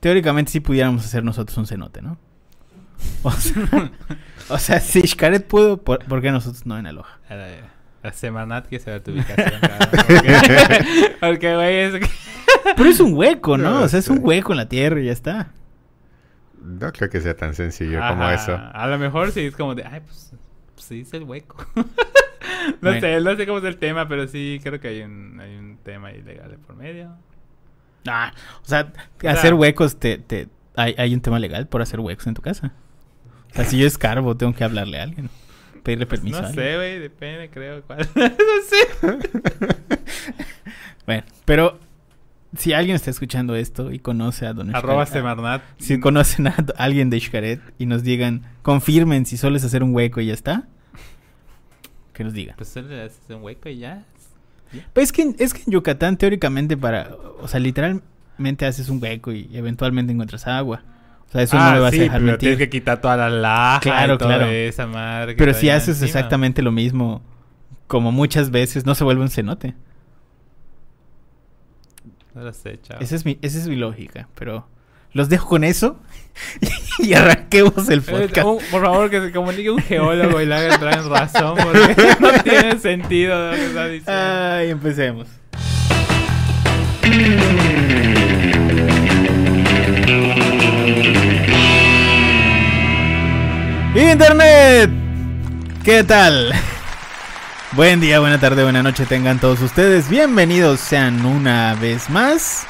teóricamente sí pudiéramos hacer nosotros un cenote, ¿no? O sea, o sea si Xcaret pudo, ¿por, por qué nosotros no en Aloha? A la, a Semanat que saber tu ubicación. porque- Porque, güey, es que... Pero es un hueco, ¿no? No O sea, es un hueco en la tierra y ya está. No creo que sea tan sencillo como eso. A lo mejor sí es como de, ay, pues, pues sí es el hueco. no Bueno. sé, no sé cómo es el tema, pero sí creo que hay un, hay un tema ilegal de por medio. Ah, o sea, hacer huecos, te, te, hay, hay un tema legal por hacer huecos en tu casa. O sea, si yo escarbo, tengo que hablarle a alguien. Pedirle permiso. no a alguien. sé, güey, depende, creo. Cuál. no sé. Bueno, pero si alguien está escuchando esto y conoce a Don Arroba Xcaret, Semarnat. Si conocen a alguien de Xcaret y nos digan, confirmen si solo es hacer un hueco y ya está, que nos digan. Pues solo haces un hueco y ya. Pues es que, es que en Yucatán teóricamente para, o sea, literalmente haces un hueco y eventualmente encuentras agua. O sea, eso no me vas Ah, sí, a dejar pero mentir. tienes que quitar toda la laja Claro, y toda claro. esa madre. Pero si haces encima. exactamente lo mismo, como muchas veces, no se vuelve un cenote. No lo sé, chavo. Esa es mi, esa es mi lógica, pero los dejo con eso y arranquemos el Eh, podcast. un- por favor, que se comunique un geólogo y le haga entrar en razón, porque no tiene sentido lo que está diciendo. Ay, empecemos. Internet, ¿qué tal? Buen día, buena tarde, buena noche tengan todos ustedes. Bienvenidos sean una vez más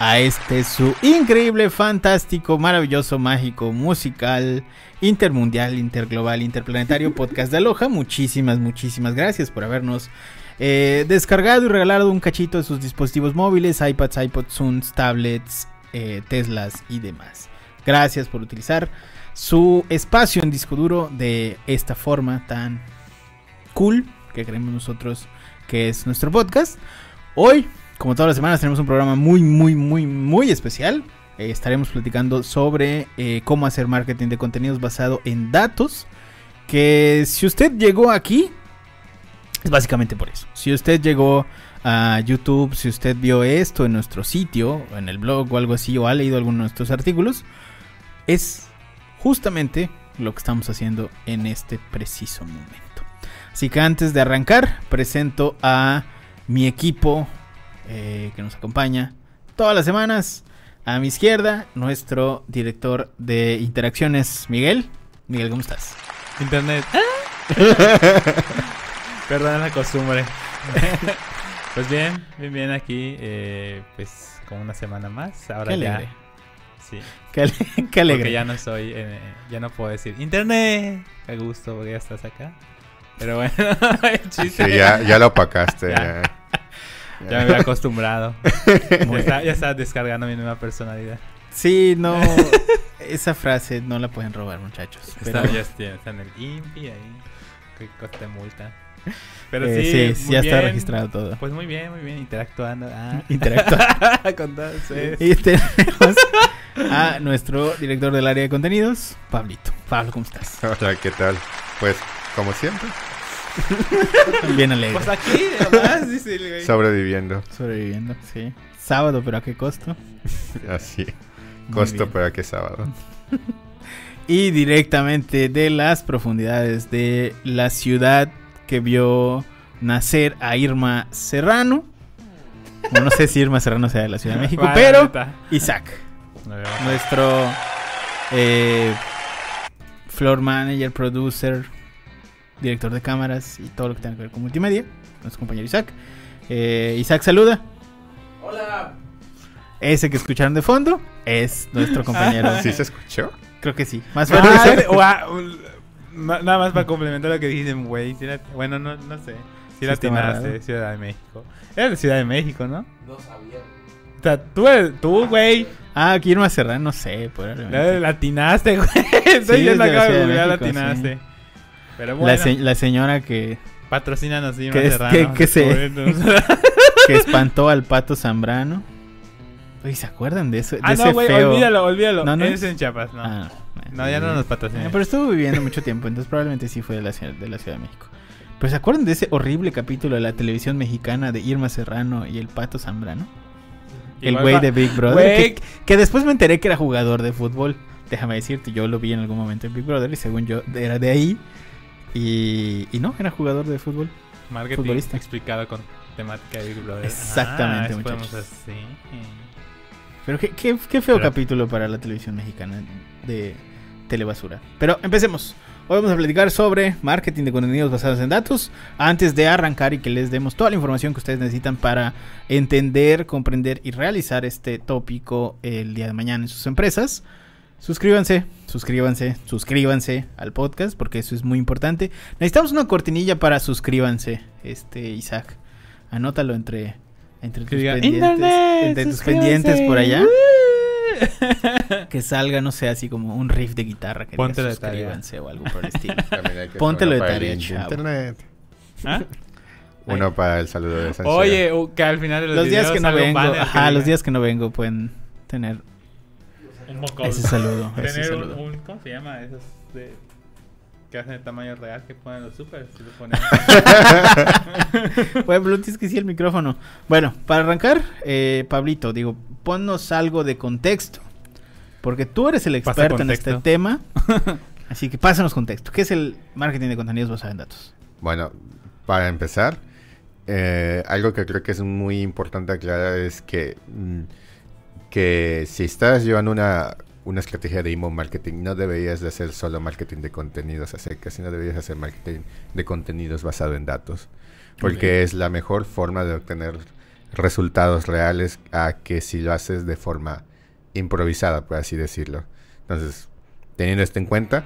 a este su increíble, fantástico, maravilloso, mágico, musical, intermundial, interglobal, interplanetario podcast de Aloha. Muchísimas, muchísimas gracias por habernos eh, descargado y regalado un cachito de sus dispositivos móviles, iPads, iPods, Zooms, tablets, eh, Teslas y demás. Gracias por utilizar su espacio en disco duro de esta forma tan cool que creemos nosotros que es nuestro podcast. Hoy, como todas las semanas, tenemos un programa muy, muy, muy, muy especial. Eh, estaremos platicando sobre eh, cómo hacer marketing de contenidos basado en datos. Que si usted llegó aquí, es básicamente por eso. Si usted llegó a YouTube, si usted vio esto en nuestro sitio, en el blog o algo así, o ha leído alguno de nuestros artículos, es justamente lo que estamos haciendo en este preciso momento. Así que antes de arrancar, presento a mi equipo eh, que nos acompaña todas las semanas. A mi izquierda, nuestro director de interacciones, Miguel. Miguel, ¿cómo estás? Internet. Perdón la costumbre. pues bien, bien, bien aquí. eh, pues como una semana más. Ahora Qué ya. alegre. Sí. Qué, ale- qué Porque alegre. ya no soy. eh, ya no puedo decir Internet. Qué gusto, porque ya estás acá. Pero bueno, el chiste. Sí, ya, ya lo opacaste. Ya. Ya. Me había acostumbrado. ya, estaba descargando mi nueva personalidad. Sí, no. esa frase no la pueden robar, muchachos. Está, Pero, ya está, está en el INPI ahí. Que coste multa. Pero eh, sí, sí, muy ya está bien. registrado todo. Pues muy bien, muy bien, interactuando. Ah. Interactuando. Con todos ustedes. Y tenemos a nuestro director del área de contenidos, Pablito. Pablo, ¿cómo estás? Hola, ¿qué tal? Pues, como siempre, Bien alegre. Pues aquí, además, dice el güey. sobreviviendo. Sobreviviendo, sí. Sábado, pero ¿a qué costo? Así. Costo, pero a qué sábado. Y directamente de las profundidades de la ciudad que vio nacer a Irma Serrano. Bueno, no sé si Irma Serrano sea de la Ciudad de México, Vale, pero neta. Isaac, nuestro eh, floor manager, producer, director de cámaras y todo lo que tenga que ver con multimedia, nuestro compañero Isaac. Eh, Isaac saluda. Hola. Ese que escucharon de fondo es nuestro compañero. ¿Sí se escuchó? Creo que sí. Más Ah, fuerte. na- nada más para complementar lo que dicen, güey. la- bueno, no, no sé. Si Sí atinaste. Ciudad de México. Eres de Ciudad de México, ¿no? No sabía. O sea, tú, eres- tú güey, Ah, aquí Irma Serrano, no sé, probablemente. la atinaste, güey. Estoy Sí, de la acá de Ciudad de googlear, la. Pero La, bueno, se- la señora que, patrocínanos, Irma que es- Serrano. que- que se- que espantó al pato Zambrano. Oye, ¿se acuerdan de eso? De ah, ese no, güey, feo... olvídalo, olvídalo. ¿No, no es en Chiapas, no. Ah, no, ya no nos patrocina. Eh, Pero estuvo viviendo mucho tiempo, entonces probablemente sí fue de la, ciudad- de la Ciudad de México. Pero ¿se acuerdan de ese horrible capítulo de la televisión mexicana de Irma Serrano y el pato Zambrano? El güey de Big Brother. Que después me enteré que era jugador de fútbol. Déjame decirte, yo lo vi en algún momento en Big Brother y según yo era de ahí. Y, y no, era jugador de fútbol. Marketing Futbolista. explicado con temática de Big Brother. Exactamente, Ah, muchachos. así. Pero qué, qué- qué feo Pero- capítulo para la televisión mexicana de telebasura. Pero empecemos. Hoy vamos a platicar sobre marketing de contenidos basados en datos. Antes de arrancar y que les demos toda la información que ustedes necesitan para entender, comprender y realizar este tópico el día de mañana en sus empresas. Suscríbanse, suscríbanse, suscríbanse al podcast porque eso es muy importante. Necesitamos una cortinilla para suscríbanse, este Isaac. Anótalo entre, entre tus diga, pendientes, "Internet, entre tus suscríbanse". pendientes por allá. Que salga, no sé, así como un riff de guitarra que Póntelo diga tarea. suscríbanse o algo por el estilo. Póntelo de para el tarea, chavo. internet. ¿Ah? Uno para el saludo de San Oye, que al final de los, Los días que no vengo, ajá, los días que no vengo pueden tener un ese saludo, ese Tener un, saludo. un- ¿cómo se llama? Esos de que hacen el tamaño real que ponen los super. Si lo ponen tienes que sí el micrófono. Bueno, para arrancar, eh, Pablito, digo, ponnos algo de contexto. Porque tú eres el experto en este tema. Así que pásanos contexto. ¿Qué es el marketing de contenidos basados en datos? Bueno, para empezar, eh, algo que creo que es muy importante aclarar es que, mm, que si estás llevando una, una estrategia de email marketing, no deberías de hacer solo marketing de contenidos a secas, sino deberías hacer marketing de contenidos basado en datos. Porque es la mejor forma de obtener resultados reales a que si lo haces de forma improvisada, por así decirlo. Entonces, teniendo esto en cuenta,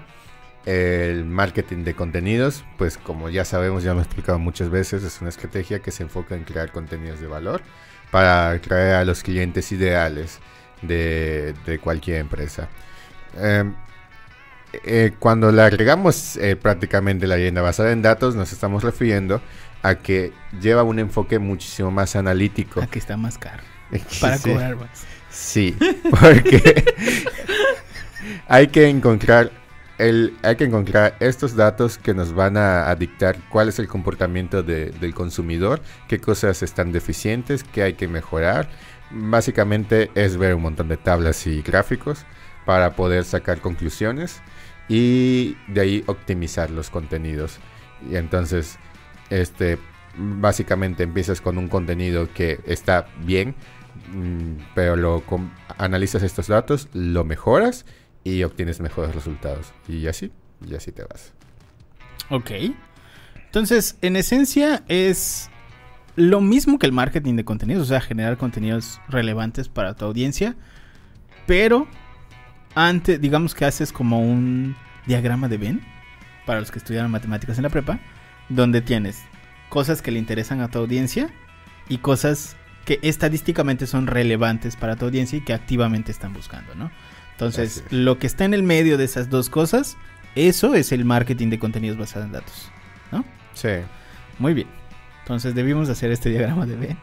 el marketing de contenidos, pues como ya sabemos, ya me he explicado muchas veces, es una estrategia que se enfoca en crear contenidos de valor para atraer a los clientes ideales de, de cualquier empresa. Em, eh, cuando le agregamos eh, prácticamente la leyenda basada en datos, nos estamos refiriendo a que lleva un enfoque muchísimo más analítico. Aquí está más caro. Para Sí. cobrar más. Sí, porque hay que encontrar hay que encontrar estos datos que nos van a, dictar cuál es el comportamiento de- del consumidor, qué cosas están deficientes, qué hay que mejorar. Básicamente es ver un montón de tablas y gráficos para poder sacar conclusiones y de ahí optimizar los contenidos. Y entonces, este, básicamente empiezas con un contenido que está bien, mm, pero lo analizas estos datos, lo mejoras y obtienes mejores resultados. Y así, y así te vas. Ok. Entonces, en esencia es lo mismo que el marketing de contenidos, o sea, generar contenidos relevantes para tu audiencia, pero antes, digamos que haces como un diagrama de Venn para los que estudiaron matemáticas en la prepa, donde tienes cosas que le interesan a tu audiencia y cosas que estadísticamente son relevantes para tu audiencia y que activamente están buscando, ¿no? Entonces, lo que está en el medio de esas dos cosas, eso es el marketing de contenidos basados en datos. Sí. Muy bien. Entonces debimos hacer este diagrama de Venn.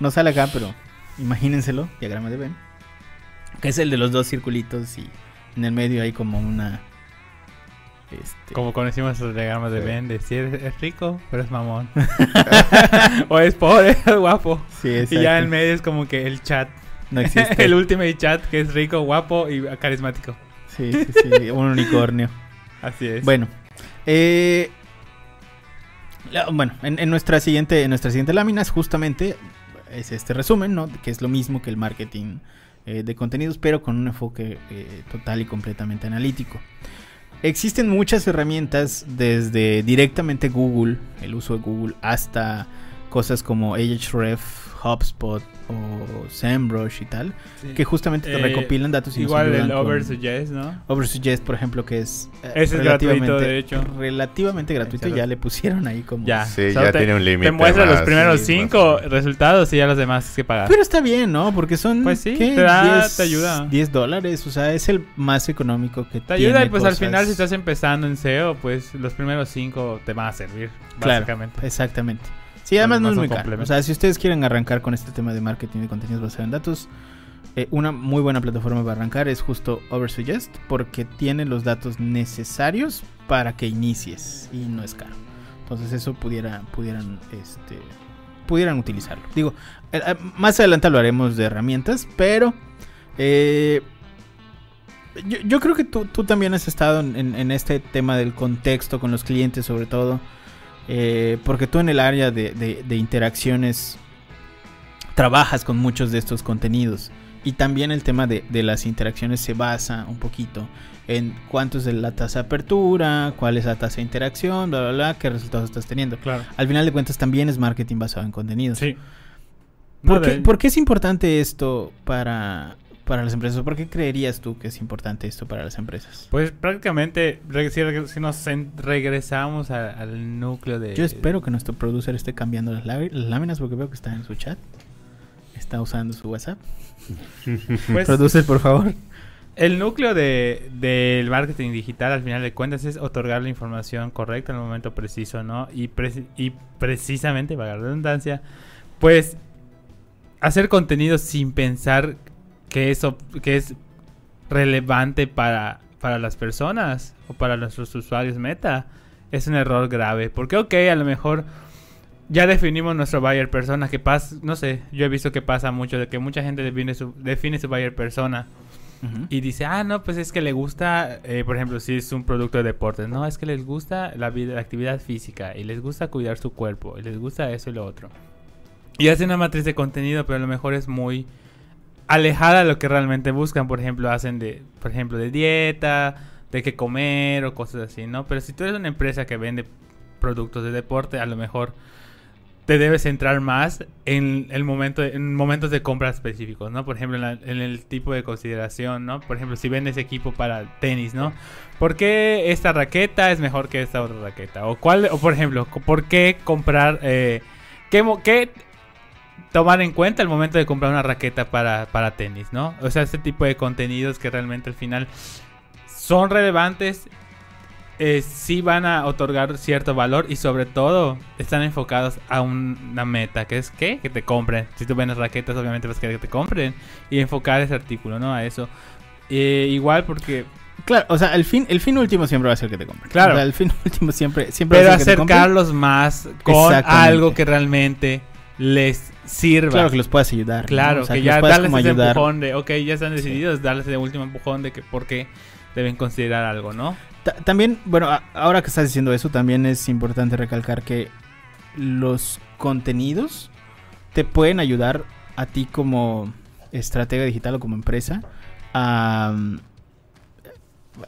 No sale acá, pero imagínenselo, diagrama de Venn. Que es el de los dos circulitos y en el medio hay como una... Este, Como conocimos los diagramas de Sí. Ben, de si es, rico, pero es mamón. o es pobre, es guapo. sí, Y ya exacto. en medio es como que el chat. No existe. el ultimate chat que es rico, guapo y carismático. Sí, sí, sí, un unicornio. Así es. Bueno, eh, la- bueno, en, en nuestra siguiente, en nuestra siguiente lámina es justamente es este resumen, ¿no? Que es lo mismo que el marketing eh, de contenidos, pero con un enfoque eh, total y completamente analítico. Existen muchas herramientas desde directamente Google, el uso de Google, hasta cosas como Ahrefs, HubSpot o SEMrush y tal, Sí. que justamente te Eh, recopilan datos y Igual el Oversuggest, ¿no? Oversuggest, por ejemplo, que es eh, Ese es gratuito, de hecho. relativamente gratuito, ya le pusieron ahí como Ya. Sí, Solo ya te- tiene un límite. Te muestra los más, primeros sí, más cinco o menos. resultados y ya los demás tienes que pagar. Pero está bien, ¿no? Porque son Pues sí, ¿qué? te da- 10 te ayuda. 10 dólares, o sea, es el más económico que Te ayuda tiene y pues al cosas- final si estás empezando en SEO, pues los primeros cinco te van a servir, Claro, básicamente. exactamente. Sí, además no es muy caro. O sea, si ustedes quieren arrancar con este tema de marketing de contenidos basados en datos, eh, una muy buena plataforma para arrancar es justo Oversuggest porque tiene los datos necesarios para que inicies y no es caro. Entonces eso pudiera, pudieran este, pudieran utilizarlo. Digo, eh, eh, más adelante lo haremos de herramientas, pero eh, yo, yo creo que tú, tú también has estado en- en este tema del contexto con los clientes sobre todo, eh, porque tú en el área de, de- de interacciones trabajas con muchos de estos contenidos. Y también el tema de, de las interacciones se basa un poquito en cuánto es la tasa de apertura, cuál es la tasa de interacción, bla, bla, bla, qué resultados estás teniendo. Claro. Al final de cuentas también es marketing basado en contenidos. Sí. ¿Por, No, qué, de- por qué es importante esto para, para las empresas? ¿Por qué creerías tú que es importante esto para las empresas? Pues prácticamente, si, nos regresamos a- al núcleo de... Yo espero que nuestro producer esté cambiando las, lá- las láminas porque veo que está en su chat. Está usando su WhatsApp. Pues, Producer, por favor. El núcleo de, del marketing digital, al final de cuentas, es otorgar la información correcta en el momento preciso, ¿no? Y, y precisamente, para la redundancia, pues hacer contenido sin pensar que eso que es relevante para, para las personas o para nuestros usuarios meta es un error grave. Porque, ok, a lo mejor ya definimos nuestro buyer persona, que pasa, no sé, yo he visto que pasa mucho de que mucha gente define su, define su buyer persona y dice, ah, no, pues es que le gusta, eh, por ejemplo, si es un producto de deportes, no, es que les gusta la, vida, la actividad física y les gusta cuidar su cuerpo y les gusta eso y lo otro. Y hace una matriz de contenido, pero a lo mejor es muy alejada de lo que realmente buscan. Por ejemplo, hacen de, por ejemplo, de dieta, de qué comer o cosas así, ¿no? Pero si tú eres una empresa que vende productos de deporte, a lo mejor te debes centrar más en el momento en momentos de compra específicos, ¿no? Por ejemplo, en, el tipo de consideración, ¿no? Por ejemplo, si vendes equipo para tenis, ¿no? ¿Por qué esta raqueta es mejor que esta otra raqueta? O cuál, o por ejemplo, ¿por qué comprar, eh, qué, qué tomar en cuenta el momento de comprar una raqueta para, para tenis, ¿no? O sea, este tipo de contenidos que realmente al final son relevantes, eh, sí van a otorgar cierto valor y sobre todo están enfocados a un- una meta, que es ¿qué? que te compren. Si tú vendes raquetas, obviamente vas a querer que te compren y enfocar ese artículo, ¿no? A eso. Eh, igual porque... Claro, o sea, el fin, el fin último siempre va a ser que te compren. Claro. O sea, el fin último siempre, siempre Pero va a ser que te compren. acercarlos más con algo que realmente les sirva. Claro que los puedas ayudar. ¿no? Claro, O sea, que los ya darles ese ayudar. empujón de, ok, ya están decididos, darles ese último empujón de que por qué deben considerar algo, ¿no? Ta- También, bueno, ahora que estás diciendo eso, también es importante recalcar que los contenidos te pueden ayudar a ti como estratega digital o como empresa a,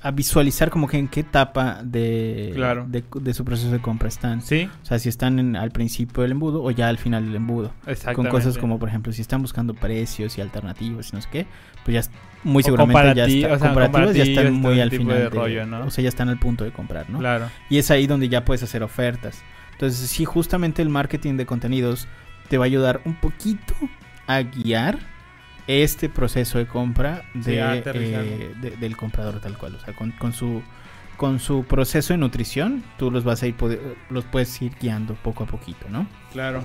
a visualizar como que en qué etapa de, Claro. de, de su proceso de compra están. Sí, O sea, si están en- al principio del embudo o ya al final del embudo. Con cosas como, por ejemplo, si están buscando precios y alternativas y no sé qué, pues ya muy seguramente ya está, o sea, comparativas ya están muy ese al final. de- rollo, ¿no? O sea, ya están al punto de comprar, ¿no? Claro. Y es ahí donde ya puedes hacer ofertas. Entonces, sí, justamente el marketing de contenidos te va a ayudar un poquito a guiar este proceso de compra Sí, de, aterrizarlo. eh, de- del comprador tal cual. O sea, con, con su con su proceso de nutrición, tú los vas a ir los puedes ir guiando poco a poquito, ¿no? Claro.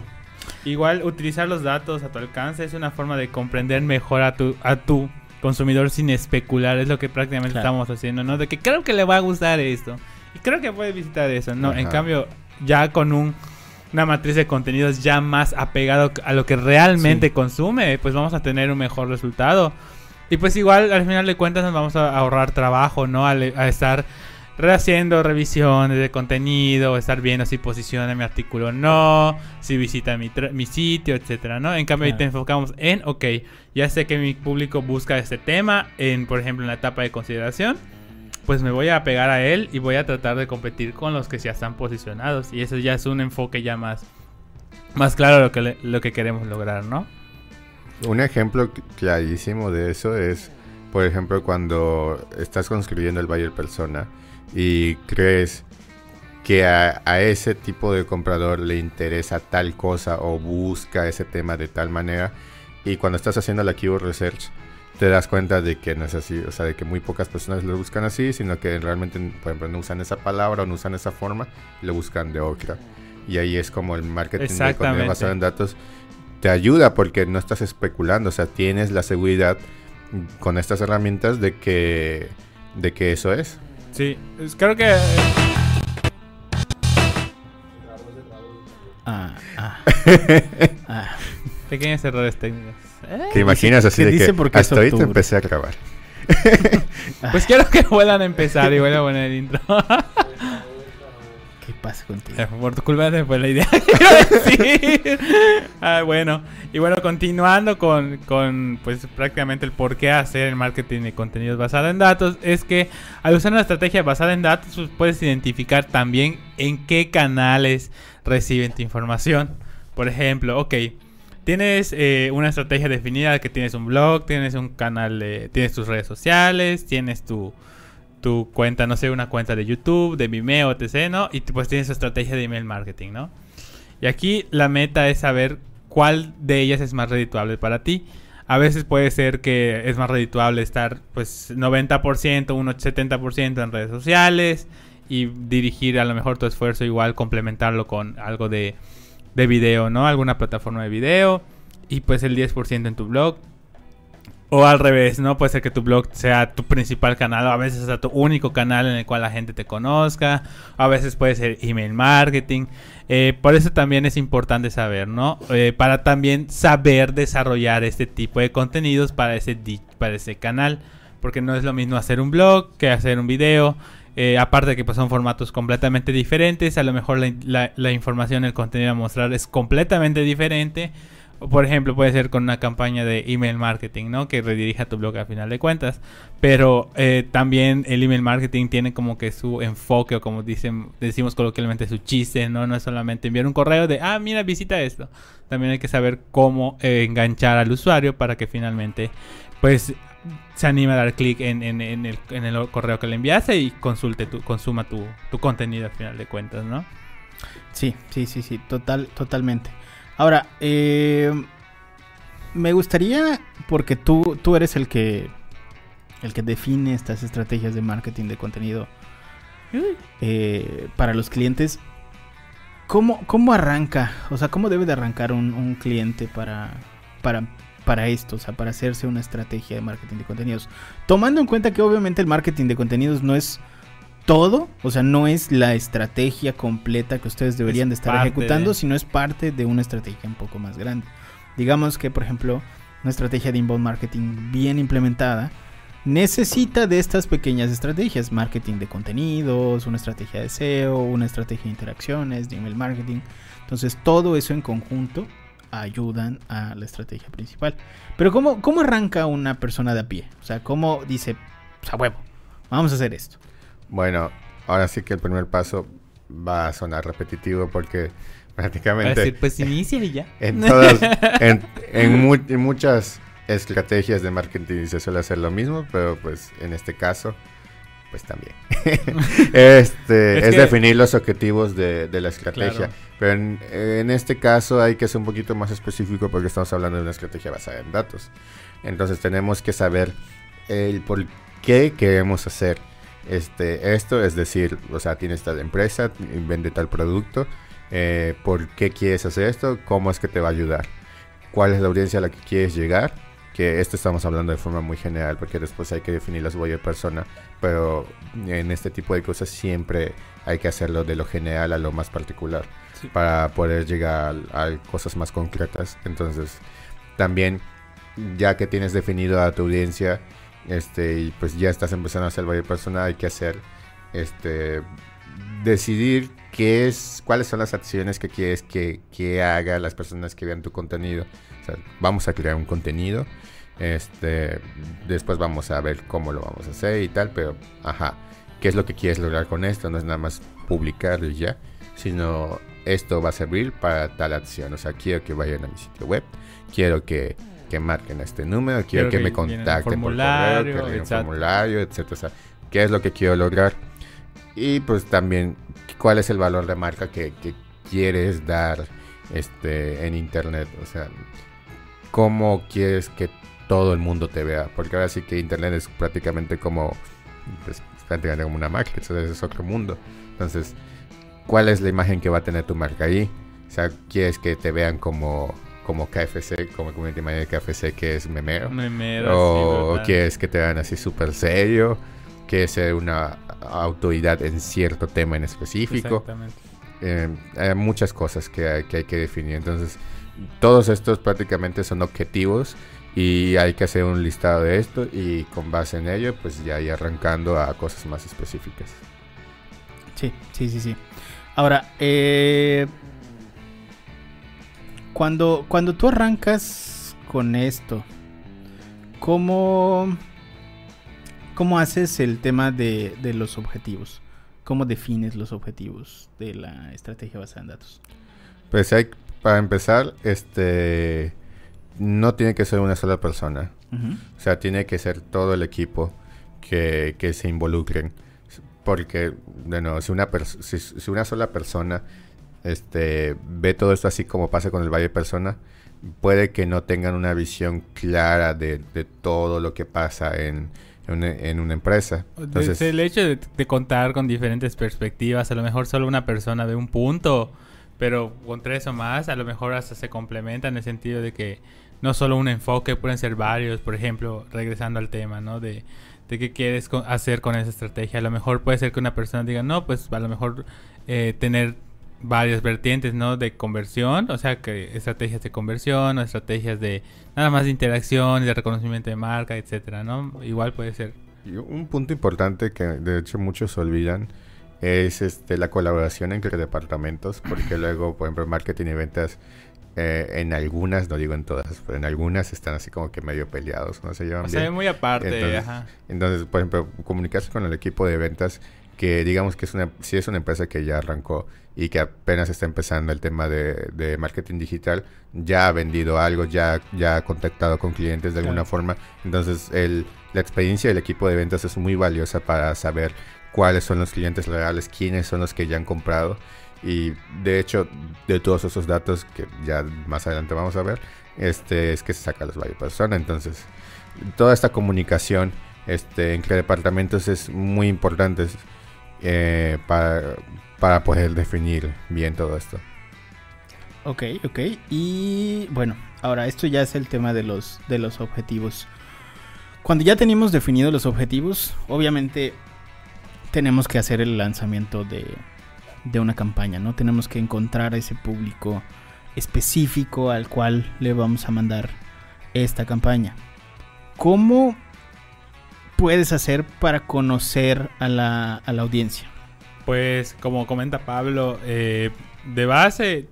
Igual utilizar los datos a tu alcance es una forma de comprender mejor a tu, a tu consumidor sin especular. Es lo que prácticamente Claro. estamos haciendo, ¿no? De que creo que le va a gustar esto. Y creo que puede visitar eso, ¿no? En cambio, ya con un, una matriz de contenidos ya más apegado a lo que realmente Sí. consume, pues vamos a tener un mejor resultado. Y pues igual al final de cuentas nos vamos a ahorrar trabajo, ¿no? Al, a estar rehaciendo revisiones de contenido, estar viendo si posiciona mi artículo o no, si visita mi, mi sitio, etcétera, ¿no? En cambio, ahí te enfocamos en, ok, ya sé que mi público busca este tema, en, por ejemplo, en la etapa de consideración, pues me voy a pegar a él y voy a tratar de competir con los que ya están posicionados. Y eso ya es un enfoque ya más, más claro lo que, lo que queremos lograr, ¿no? Un ejemplo cl- clarísimo de eso es, por ejemplo, cuando estás construyendo el buyer persona y crees que a, a ese tipo de comprador le interesa tal cosa o busca ese tema de tal manera y cuando estás haciendo la keyword research te das cuenta de que no es así, o sea, de que muy pocas personas lo buscan así, sino que realmente, por ejemplo, no usan esa palabra o no usan esa forma y lo buscan de otra. Y ahí es como el marketing de contenido Exactamente. basado en datos te ayuda porque no estás especulando, o sea, tienes la seguridad con estas herramientas de que de que eso es. Sí, creo que... eh, Ah, ah, ah. Pequeños errores técnicos. ¿Te imaginas así de que hasta ahorita empecé a grabar? pues quiero que vuelvan a empezar y vuelvan a poner el intro. ¿Qué pasa contigo? Eh, por tu culpa se fue la idea. ah, bueno, y bueno, continuando con, con pues prácticamente el por qué hacer el marketing de contenidos basado en datos, es que al usar una estrategia basada en datos, pues, puedes identificar también en qué canales reciben tu información. Por ejemplo, ok, tienes eh, una estrategia definida que tienes un blog, tienes un canal, tienes tus redes sociales, tienes tu, tu cuenta, no sé, una cuenta de YouTube, de Vimeo, etc., ¿no? Y pues tienes estrategia de email marketing, ¿no? Y aquí la meta es saber cuál de ellas es más redituable para ti. A veces puede ser que es más redituable estar pues 90%, un 70% en redes sociales y dirigir a lo mejor tu esfuerzo igual complementarlo con algo de, de video, ¿no? Alguna plataforma de video y pues el 10% en tu blog. O al revés, ¿no? Puede ser que tu blog sea tu principal canal, o a veces sea tu único canal en el cual la gente te conozca, a veces puede ser email marketing. Eh, por eso también es importante saber, ¿no? Eh, para también saber desarrollar este tipo de contenidos para ese, para ese canal, porque no es lo mismo hacer un blog que hacer un video. Eh, aparte de que pues, son formatos completamente diferentes, a lo mejor la, información, el contenido a mostrar es completamente diferente por ejemplo, puede ser con una campaña de email marketing, ¿no? Que redirija tu blog a final de cuentas. Pero eh, también el email marketing tiene como que su enfoque o como dicen, decimos coloquialmente su chiste, ¿no? No es solamente enviar un correo de, ah, mira, visita esto. También hay que saber cómo eh, enganchar al usuario para que finalmente, pues, se anime a dar clic en, en, el, en, el, correo que le enviaste y consulte tu, consuma tu, tu contenido a final de cuentas, ¿no? Sí, sí, sí, sí, total, totalmente. Ahora, eh, me gustaría, porque tú, tú eres el que, el que define estas estrategias de marketing de contenido eh, para los clientes. ¿Cómo, ¿Cómo arranca? O sea, ¿cómo debe de arrancar un, cliente para, para, para esto? O sea, para hacerse una estrategia de marketing de contenidos. Tomando en cuenta que obviamente el marketing de contenidos no es todo, o sea, no es la estrategia completa que ustedes deberían de estar ejecutando, sino es parte de una estrategia un poco más grande. Digamos que, por ejemplo, una estrategia de inbound marketing bien implementada necesita de estas pequeñas estrategias, marketing de contenidos, una estrategia de SEO, una estrategia de interacciones, de email marketing. Entonces, todo eso en conjunto ayudan a la estrategia principal. Pero ¿cómo, cómo arranca una persona de a pie? O sea, ¿cómo dice, pues a huevo, vamos a hacer esto? Bueno, ahora sí que el primer paso va a sonar repetitivo porque prácticamente... decir, pues inicia y ya. En, todas, en, muchas estrategias de marketing se suele hacer lo mismo, pero pues en este caso, pues también. este, es, definir los objetivos de, la estrategia. Pero en, este caso hay que ser un poquito más específico porque estamos hablando de una estrategia basada en datos. Entonces tenemos que saber el por qué queremos hacer este, esto, es decir, o sea, tienes tal empresa, vende tal producto, eh, ¿por qué quieres hacer esto? ¿Cómo es que te va a ayudar? ¿Cuál es la audiencia a la que quieres llegar? Que esto estamos hablando de forma muy general, porque después hay que definir las de persona, pero en este tipo de cosas siempre hay que hacerlo de lo general a lo más particular para poder llegar a, a cosas más concretas. Entonces, también, ya que tienes definido a tu audiencia, este, y pues ya estás empezando a hacer el valle personal, hay que hacer, este, decidir qué es, cuáles son las acciones que quieres que, que haga las personas que vean tu contenido. vamos a crear un contenido, este, después vamos a ver cómo lo vamos a hacer y tal, pero, ajá, ¿qué es lo que quieres lograr con esto? No es nada más publicarlo y ya, sino esto va a servir para tal acción. O sea, quiero que vayan a mi sitio web, quiero que que marquen este número, quiero, que, me contacten por correo, que un formulario, etc. O sea, ¿qué es lo que quiero lograr? Y pues también, ¿cuál es el valor de marca que, quieres dar este, en internet? O sea, ¿cómo quieres que todo el mundo te vea? Porque ahora sí que internet es prácticamente como, pues, prácticamente como una marca, eso es otro mundo. Entonces, ¿cuál es la imagen que va a tener tu marca ahí? O sea, ¿quieres que te vean como como KFC, como community manager de KFC que es memero. Memero, O que es que te vean así súper serio, que es una autoridad en cierto tema en específico. eh, hay muchas cosas que hay, que hay que definir. Entonces, todos estos prácticamente son objetivos y hay que hacer un listado de esto y con base en ello, pues ya ir arrancando a cosas más específicas. Sí, sí, sí, sí. Ahora, eh, cuando, cuando tú arrancas con esto, ¿cómo, cómo haces el tema de, de los objetivos? ¿Cómo defines los objetivos de la estrategia basada en datos? Pues hay, para empezar, este no tiene que ser una sola persona. O sea, tiene que ser todo el equipo que, que se involucren. Porque, bueno, si una, si, si, una sola persona este, ve todo esto así como pasa con el Valle Persona, puede que no tengan una visión clara de, de todo lo que pasa en, en, una, en una empresa. Entonces, el hecho de, de, contar con diferentes perspectivas, a lo mejor solo una persona ve un punto, pero con tres o más, a lo mejor hasta se complementa en el sentido de que no solo un enfoque, pueden ser varios, por ejemplo, regresando al tema, ¿no? De, de qué quieres hacer con esa estrategia. A lo mejor puede ser que una persona diga, no, pues a lo mejor eh, tener varias vertientes, ¿no? De conversión, o sea, que estrategias de conversión o estrategias de nada más de interacción y de reconocimiento de marca, etcétera, ¿no? Igual puede ser. Y un punto importante que de hecho muchos olvidan es este la colaboración entre departamentos, porque luego, por ejemplo, marketing y ventas eh, en algunas, no digo en todas, pero en algunas están así como que medio peleados, no se llevan o bien. sea, muy aparte, entonces, ajá. entonces, por ejemplo, comunicarse con el equipo de ventas que digamos que es una, si es una empresa que ya arrancó y que apenas está empezando el tema de, de marketing digital, ya ha vendido algo, ya, ya ha contactado con clientes de alguna Claro. forma. Entonces, el, la experiencia del equipo de ventas es muy valiosa para saber cuáles son los clientes reales, quiénes son los que ya han comprado. Y de hecho, de todos esos datos que ya más adelante vamos a ver, este es que se saca los varios personas. Entonces, toda esta comunicación este, entre departamentos es muy importante eh, para, para poder definir bien todo esto. Ok, ok. Y bueno, ahora esto ya es el tema de los, de los objetivos. Cuando ya tenemos definidos los objetivos, obviamente tenemos que hacer el lanzamiento de, de una campaña, ¿no? Tenemos que encontrar a ese público específico al cual le vamos a mandar esta campaña. ¿Cómo puedes hacer para conocer a la, a la audiencia? Pues como comenta Pablo, eh, de base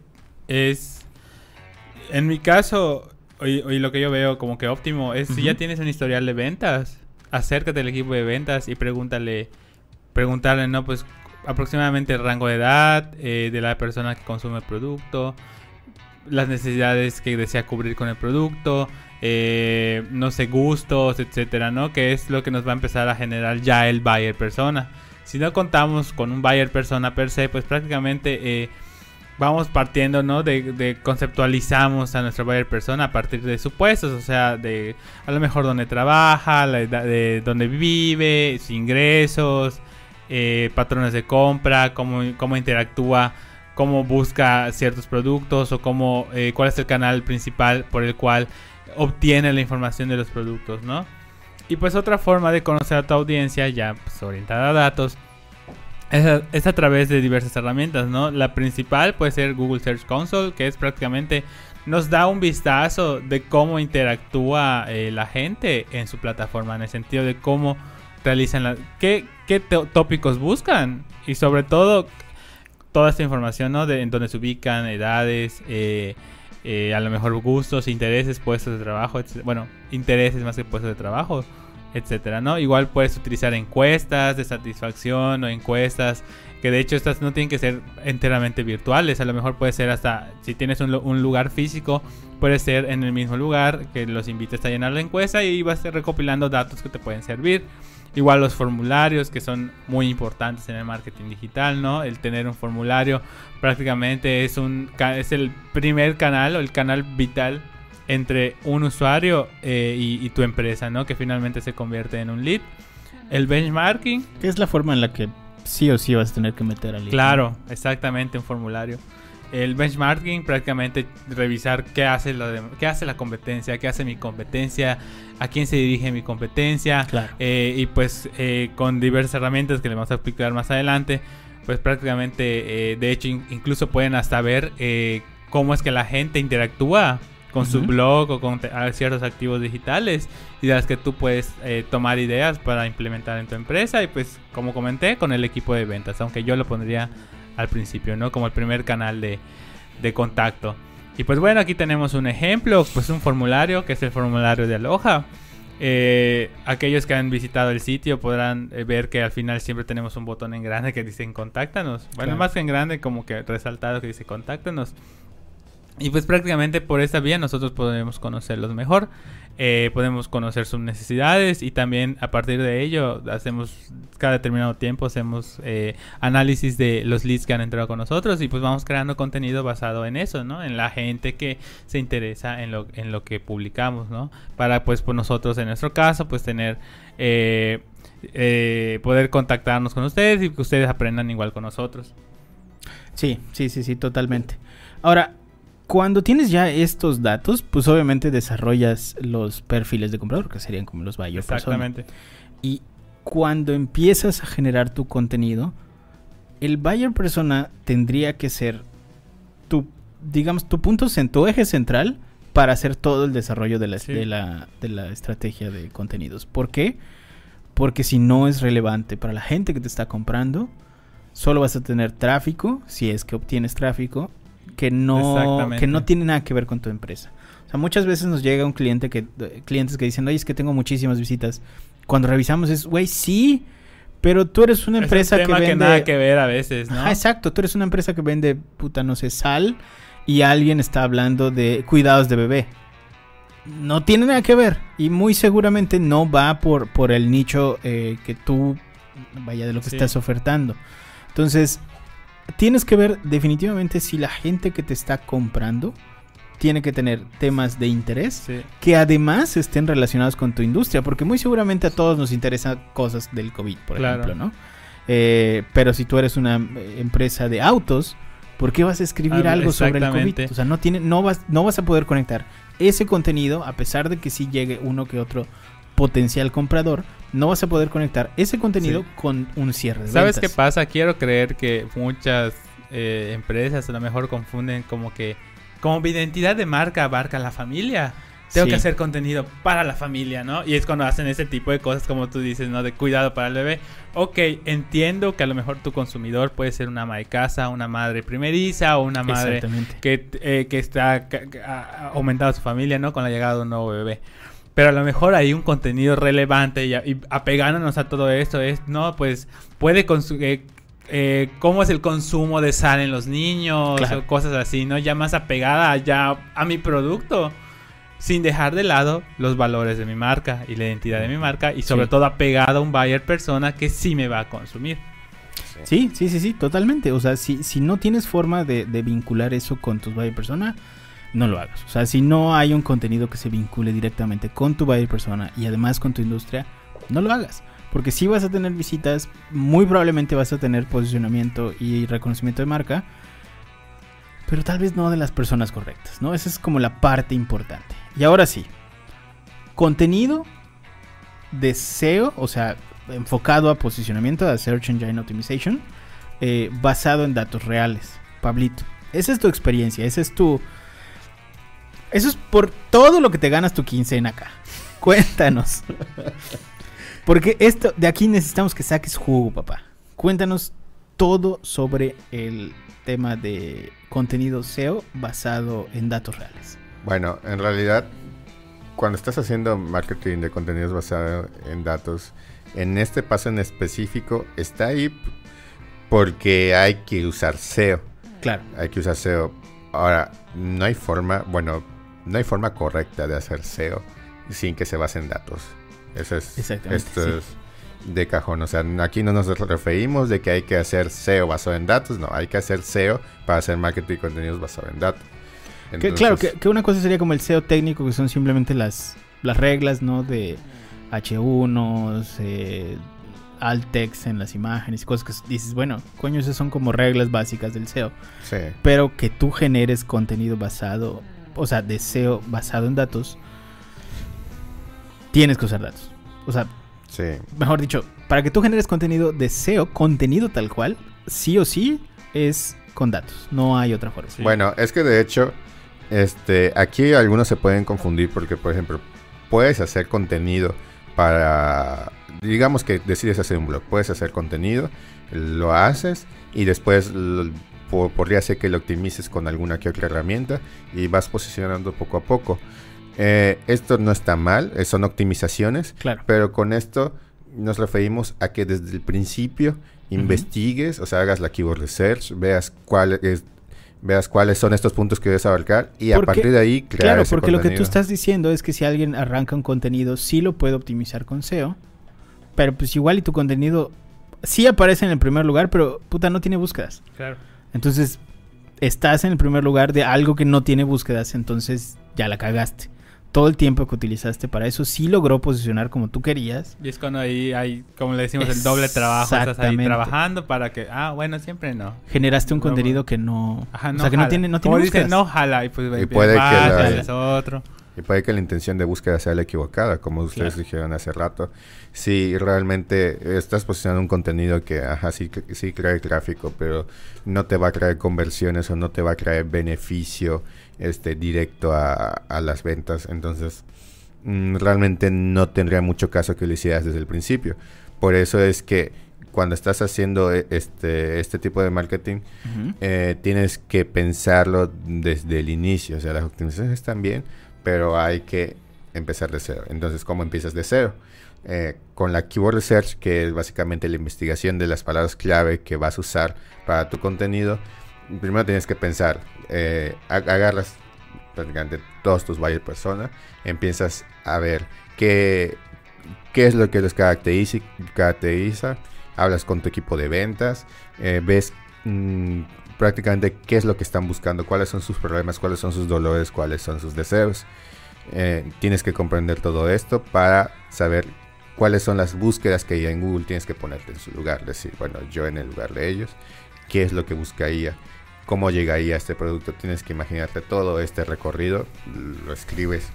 es, en mi caso, y, y lo que yo veo como que óptimo es si ya tienes un historial de ventas, acércate al equipo de ventas y pregúntale, preguntarle, ¿no? Pues aproximadamente el rango de edad eh, de la persona que consume el producto, las necesidades que desea cubrir con el producto, eh, no sé, gustos, etcétera, ¿no? Que es lo que nos va a empezar a generar ya el buyer persona. Si no contamos con un buyer persona per se, pues prácticamente eh, vamos partiendo, ¿no? De, conceptualizamos a nuestro buyer persona a partir de supuestos, o sea, de a lo mejor dónde trabaja, la edad de dónde vive, sus ingresos, eh, patrones de compra, cómo, cómo interactúa, cómo busca ciertos productos o cómo, eh, cuál es el canal principal por el cual obtiene la información de los productos, ¿no? Y pues otra forma de conocer a tu audiencia ya pues, orientada a datos es es a través de diversas herramientas, ¿no? La principal puede ser Google Search Console, que es prácticamente nos da un vistazo de cómo interactúa eh, la gente en su plataforma, en el sentido de cómo realizan la, qué, qué tópicos buscan y sobre todo toda esta información, ¿no? De en dónde se ubican, edades, eh, eh, a lo mejor gustos, intereses, puestos de trabajo, etc. bueno, intereses más que puestos de trabajo, etcétera, ¿no? Igual puedes utilizar encuestas de satisfacción o encuestas que de hecho estas no tienen que ser enteramente virtuales, a lo mejor puede ser hasta si tienes un, lu- un lugar físico, puede ser en el mismo lugar que los invites a llenar la encuesta y vas recopilando datos que te pueden servir. Igual los formularios que son muy importantes en el marketing digital, ¿no? El tener un formulario prácticamente es un es el primer canal o el canal vital entre un usuario eh, y, y tu empresa, ¿no? Que finalmente se convierte en un lead. El benchmarking, ¿Qué es la forma en la que sí o sí vas a tener que meter al lead, claro, exactamente un formulario. El benchmarking prácticamente revisar qué hace la qué hace la competencia, qué hace mi competencia, a quién se dirige mi competencia, Claro. eh, y pues eh, con diversas herramientas que le vamos a explicar más adelante, pues prácticamente, eh, de hecho, incluso pueden hasta ver cómo es que la gente interactúa con su blog o con ciertos activos digitales y de las que tú puedes eh, tomar ideas para implementar en tu empresa y pues como comenté con el equipo de ventas, aunque yo lo pondría al principio, ¿no? Como el primer canal de, de contacto. Y pues bueno, aquí tenemos un ejemplo, pues un formulario que es el formulario de Aloha. Eh, aquellos que han visitado el sitio podrán eh, ver que al final siempre tenemos un botón en grande que dice contáctanos. Bueno, más que en grande, como que resaltado que dice contáctanos. Y pues prácticamente por esta vía nosotros podemos conocerlos mejor, eh, podemos conocer sus necesidades y también a partir de ello hacemos cada determinado tiempo hacemos eh, análisis de los leads que han entrado con nosotros y pues vamos creando contenido basado en eso, ¿no? En la gente que se interesa en lo, en lo que publicamos, ¿no? Para pues por nosotros en nuestro caso pues tener eh, poder contactarnos con ustedes y que ustedes aprendan igual con nosotros. Sí, sí, sí, sí, totalmente. Ahora, cuando tienes ya estos datos, pues obviamente desarrollas los perfiles de comprador, que serían como los buyer Exactamente. Y cuando empiezas a generar tu contenido, el buyer persona tendría que ser tu, digamos, tu punto, en tu eje central para hacer todo el desarrollo de la, de, la, de la estrategia de contenidos. ¿Por qué? Porque si no es relevante para la gente que te está comprando, solo vas a tener tráfico, si es que obtienes tráfico, que no, que no tiene nada que ver con tu empresa. O sea, muchas veces nos llega un cliente que, clientes que dicen, oye, es que tengo muchísimas visitas. Cuando revisamos es, güey, sí, pero tú eres una empresa que vende... nada que ver a veces, ¿no? Ah, exacto, tú eres una empresa que vende, puta, no sé, sal y alguien está hablando de cuidados de bebé. No tiene nada que ver y muy seguramente no va por, por el nicho eh, que tú, vaya, de lo que estás ofertando. Entonces, tienes que ver definitivamente si la gente que te está comprando tiene que tener temas de interés que además estén relacionados con tu industria, porque muy seguramente a todos nos interesan cosas del COVID, por ejemplo, ¿no? Eh, pero si tú eres una eh, empresa de autos, ¿por qué vas a escribir algo sobre el COVID? O sea, no, tiene, no, vas, no vas a poder conectar ese contenido, a pesar de que sí llegue uno que otro potencial comprador, no vas a poder conectar ese contenido con un cierre de ¿Sabes qué pasa? Quiero creer que muchas eh, empresas a lo mejor confunden como que como mi identidad de marca abarca la familia. Tengo que hacer contenido para la familia, ¿no? Y es cuando hacen ese tipo de cosas como tú dices, ¿no? De cuidado para el bebé. Ok, entiendo que a lo mejor tu consumidor puede ser una ama de casa, una madre primeriza o una madre que, eh, que está aumentando su familia, ¿no? Con la llegada de un nuevo bebé. Pero a lo mejor hay un contenido relevante y, apegándonos a todo esto es, no, pues puede consumir... Eh, eh, cómo es el consumo de sal en los niños o cosas así, ¿no? Ya más apegada ya a mi producto. Sin dejar de lado los valores de mi marca y la identidad de mi marca. Y sobre todo apegada a un buyer persona que sí me va a consumir. Sí, sí, sí, sí, totalmente. O sea, si, si no tienes forma de, de vincular eso con tus buyer persona, no lo hagas. O sea, si no hay un contenido que se vincule directamente con tu buyer persona y además con tu industria, no lo hagas. Porque si vas a tener visitas, muy probablemente vas a tener posicionamiento y reconocimiento de marca, pero tal vez no de las personas correctas, ¿no? Esa es como la parte importante. Y ahora sí, contenido de SEO, o sea, enfocado a posicionamiento, a Search Engine Optimization, eh, basado en datos reales. Pablito, esa es tu experiencia, esa es tu, eso es por todo lo que te ganas tu quincena acá. Cuéntanos. Porque esto de aquí necesitamos que saques jugo, papá. Cuéntanos todo sobre el tema de contenido SEO basado en datos reales. Bueno, en realidad, cuando estás haciendo marketing de contenidos basado en datos, en este paso en específico está ahí porque hay que usar SEO. Claro. Hay que usar SEO. Ahora, no hay forma, bueno, no hay forma correcta de hacer SEO sin que se base en datos. Eso es, esto es de cajón. O sea, aquí no nos referimos de que hay que hacer SEO basado en datos, no, hay que hacer SEO para hacer marketing y contenidos basado en datos. claro, que, una cosa sería como el SEO técnico, que son simplemente las, las reglas, ¿no? De H1, eh, alt text en las imágenes y cosas que dices, bueno, coño, esas son como reglas básicas del SEO. Sí. Pero que tú generes contenido basado o sea, deseo basado en datos, tienes que usar datos. O sea, mejor dicho, para que tú generes contenido deseo, contenido tal cual, sí o sí es con datos, no hay otra forma. Sí. Bueno, es que de hecho, este, aquí algunos se pueden confundir porque, por ejemplo, puedes hacer contenido para, digamos que decides hacer un blog, puedes hacer contenido, lo haces y después lo- po- podría ser que lo optimices con alguna que otra herramienta y vas posicionando poco a poco. Eh, esto no está mal, eh, son optimizaciones, Claro. pero con esto nos referimos a que desde el principio investigues, o sea, hagas la keyword research, veas cuál es, veas cuáles son estos puntos que debes abarcar y a partir de ahí crear Claro, ese porque lo que tú estás diciendo es que si alguien arranca un contenido, sí lo puede optimizar con SEO, pero pues igual y tu contenido sí aparece en el primer lugar, pero puta no tiene búsquedas. Claro. Entonces, estás en el primer lugar de algo que no tiene búsquedas, entonces ya la cagaste. Todo el tiempo que utilizaste para eso sí logró posicionar como tú querías. Y es cuando ahí hay, como le decimos, el doble trabajo. Estás ahí trabajando para que, ah, bueno, siempre no. Generaste un No, contenido que no, Ajá, o sea, que no tiene no tiene búsquedas. no jala. Y pues Y puede que vas, la- otro. Y puede que la intención de búsqueda sea la equivocada, como ustedes Claro. dijeron hace rato. Si realmente estás posicionando un contenido que, ajá, sí, sí trae tráfico, pero no te va a traer conversiones o no te va a traer beneficio este, directo a, a las ventas, entonces mm, realmente no tendría mucho caso que lo hicieras desde el principio. Por eso es que cuando estás haciendo eh, este, este tipo de marketing, eh, tienes que pensarlo desde el inicio. O sea, las optimizaciones están bien, pero hay que empezar de cero. Entonces, ¿cómo empiezas de cero? Eh, con la Keyword Research, que es básicamente la investigación de las palabras clave que vas a usar para tu contenido, primero tienes que pensar, eh, ag- agarras prácticamente todos tus buyer persona, empiezas a ver qué, qué es lo que los caracteriza, caracteriza, hablas con tu equipo de ventas, eh, ves mm, prácticamente qué es lo que están buscando, cuáles son sus problemas, cuáles son sus dolores, cuáles son sus deseos. Eh, tienes que comprender todo esto para saber cuáles son las búsquedas que hay en Google. Tienes que ponerte en su lugar, decir, bueno, yo en el lugar de ellos, qué es lo que buscaría, cómo llegaría a este producto. Tienes que imaginarte todo este recorrido, lo escribes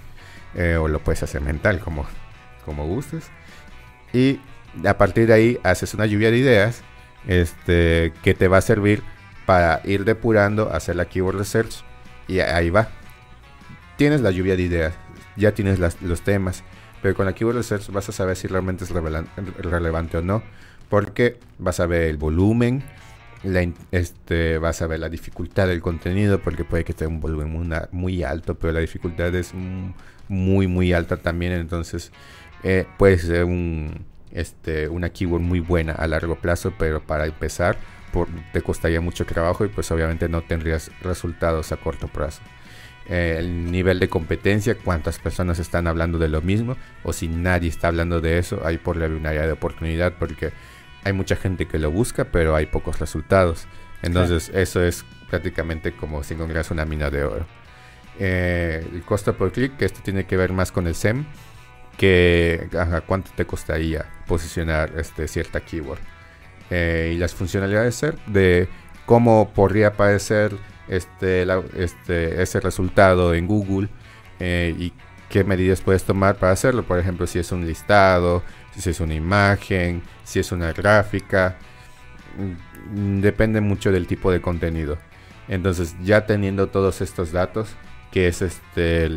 eh, o lo puedes hacer mental, como, como gustes. Y a partir de ahí haces una lluvia de ideas este, que te va a servir para ir depurando, hacer la keyword research y ahí va. Tienes la lluvia de ideas, ya tienes los temas, pero con la keyword research vas a saber si realmente es relevante o no, porque vas a ver el volumen, la este, vas a ver la dificultad del contenido, porque puede que tenga un volumen muy, alto, pero la dificultad es muy, muy alta también, entonces eh, puede ser un, este, una keyword muy buena a largo plazo, pero para empezar por- te costaría mucho trabajo y pues obviamente no tendrías resultados a corto plazo. Eh, el nivel de competencia, cuántas personas están hablando de lo mismo o si nadie está hablando de eso, hay por la un área de oportunidad porque hay mucha gente que lo busca, pero hay pocos resultados. Entonces eso es prácticamente como si encontraras una mina de oro. Eh, el costo por clic, que esto tiene que ver más con el SEM, que ajá, cuánto te costaría posicionar este, cierta keyword. Eh, y las funcionalidades de cómo podría aparecer este, este, ese resultado en Google eh, y qué medidas puedes tomar para hacerlo. Por ejemplo, si es un listado, si es una imagen, si es una gráfica. Mm, Depende mucho del tipo de contenido. Entonces, ya teniendo todos estos datos, que es este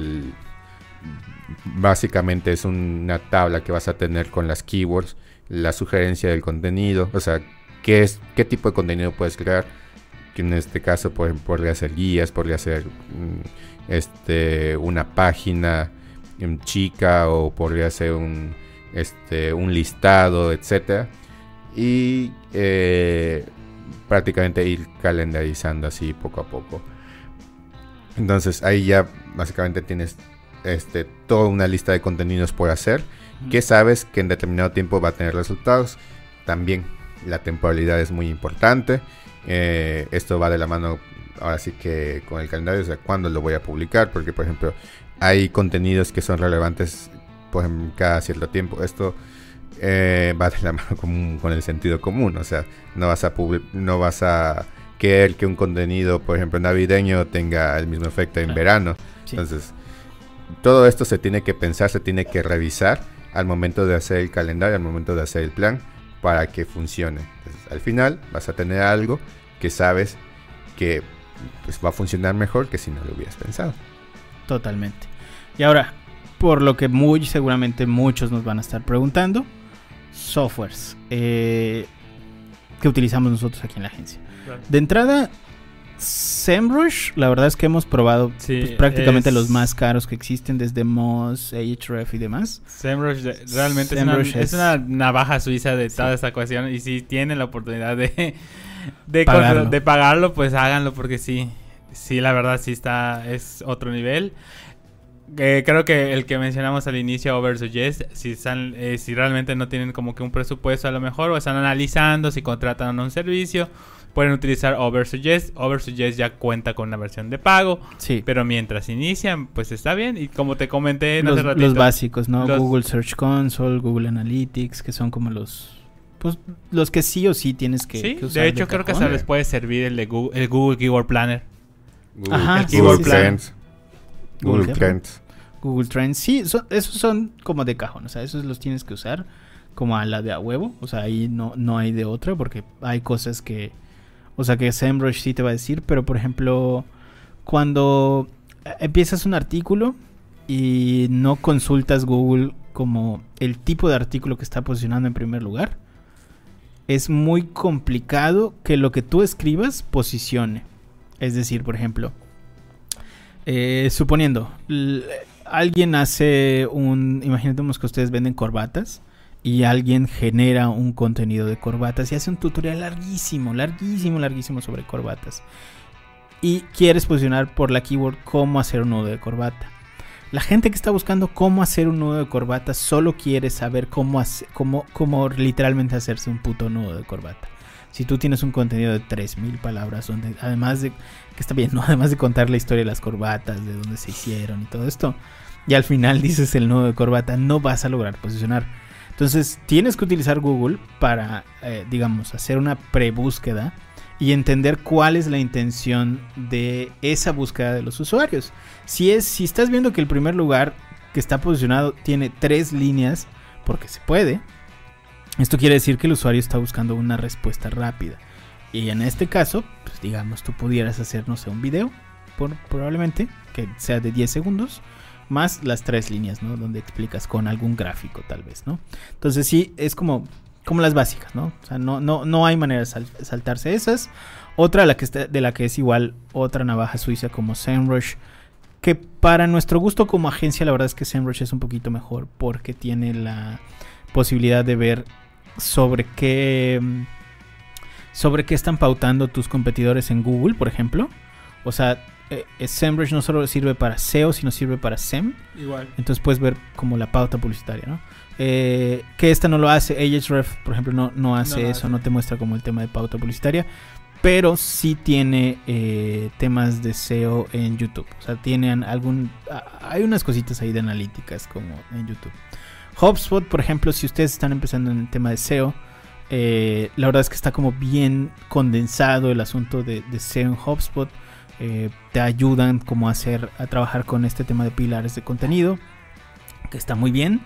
básicamente es una tabla que vas a tener con las keywords, la sugerencia del contenido, o sea, qué es qué tipo de contenido puedes crear. Que en este caso pues, podría ser guías, podría ser mm, este una página mm, chica o podría ser un este un listado, etcétera. Y eh, prácticamente ir calendarizando así poco a poco. Entonces ahí ya básicamente tienes este, toda una lista de contenidos por hacer que sabes que en determinado tiempo va a tener resultados. También la temporalidad es muy importante. Eh, esto va de la mano ahora sí que con el calendario, o sea, cuándo lo voy a publicar, porque por ejemplo hay contenidos que son relevantes pues, en cada cierto tiempo. Esto eh, va de la mano con, con el sentido común, o sea, no vas a no vas a querer que un contenido, por ejemplo, navideño tenga el mismo efecto en Claro. verano. Sí. Entonces, todo esto se tiene que pensar, se tiene que revisar al momento de hacer el calendario, al momento de hacer el plan, para que funcione. Entonces, al final vas a tener algo que sabes que pues, va a funcionar mejor que si no lo hubieras pensado. Totalmente. Y ahora, por lo que muy seguramente muchos nos van a estar preguntando, softwares eh, que utilizamos nosotros aquí en la agencia. De entrada, SEMrush, la verdad es que hemos probado Sí, pues, prácticamente los más caros que existen, desde Moz, Ahref y demás. SEMrush de- realmente SEMrush es, una, es- es una navaja suiza de Sí. toda esta cuestión y si tienen la oportunidad de, de, Pagarlo. de pagarlo, pues háganlo porque sí, sí, la verdad sí está, es otro nivel. Eh, creo que el que mencionamos al inicio, Oversuggest, si, están, eh, si realmente no tienen como que un presupuesto a lo mejor o están analizando si contratan un servicio, pueden utilizar Oversuggest. Oversuggest ya cuenta con una versión de pago, Sí, pero mientras inician, pues está bien. Y como te comenté en los, hace los ratito, básicos, ¿no? Los- Google Search Console, Google Analytics, que son como los... Pues los que sí o sí tienes que, sí, que usar de hecho creo que hasta les puede servir el de Google, el Google Keyword Planner. Google, Ajá, el Keyword sí, sí. Trends. Google? Trends. Google Trends, sí, son- esos son como de cajón, o sea, esos los tienes que usar como a la de a huevo, o sea, ahí no, no hay de otra porque hay cosas que, o sea, que SEMrush sí te va a decir, pero por ejemplo, cuando eh, empiezas un artículo y no consultas Google como el tipo de artículo que está posicionando en primer lugar, es muy complicado que lo que tú escribas posicione. Es decir, por ejemplo, eh, suponiendo, alguien hace un, imaginemos que ustedes venden corbatas y alguien genera un contenido de corbatas y hace un tutorial larguísimo, larguísimo, larguísimo sobre corbatas. Y quieres posicionar por la keyword cómo hacer un nudo de corbata. La gente que está buscando cómo hacer un nudo de corbata solo quiere saber cómo, hace- cómo, cómo literalmente hacerse un puto nudo de corbata. Si tú tienes un contenido de 3000 palabras, además de que está bien, ¿no? Además de contar la historia de las corbatas, de dónde se hicieron y todo esto, y al final dices el nudo de corbata, no vas a lograr posicionar. Entonces tienes que utilizar Google para, eh, digamos, hacer una prebúsqueda y entender cuál es la intención de esa búsqueda de los usuarios. Si es, si estás viendo que el primer lugar que está posicionado tiene tres líneas, porque se puede, esto quiere decir que el usuario está buscando una respuesta rápida. Y en este caso, pues digamos, tú pudieras hacer, no sé, un video, por, probablemente, que sea de 10 segundos, más las tres líneas, ¿no? Donde explicas con algún gráfico, tal vez, ¿no? Entonces sí, es como, como las básicas, ¿no? O sea, no, no, no hay manera de sal- saltarse esas. Otra la que está, de la que es igual otra navaja suiza como SEMrush, que para nuestro gusto como agencia, la verdad es que SEMrush es un poquito mejor porque tiene la posibilidad de ver sobre qué sobre qué están pautando tus competidores en Google, por ejemplo. O sea, eh, eh, SEMrush no solo sirve para SEO, sino sirve para SEM. Igual. Entonces puedes ver como la pauta publicitaria, ¿no? Eh, que esta no lo hace, Ahrefs, por ejemplo, no, no hace eso, hace. no te muestra como el tema de pauta publicitaria, pero sí tiene eh, temas de SEO en YouTube. O sea, tienen algún... Hay unas cositas ahí de analíticas como en YouTube. HubSpot, por ejemplo, si ustedes están empezando en el tema de SEO, eh, la verdad es que está como bien condensado el asunto de, de SEO en HubSpot. Eh, te ayudan como a hacer, a trabajar con este tema de pilares de contenido, que está muy bien.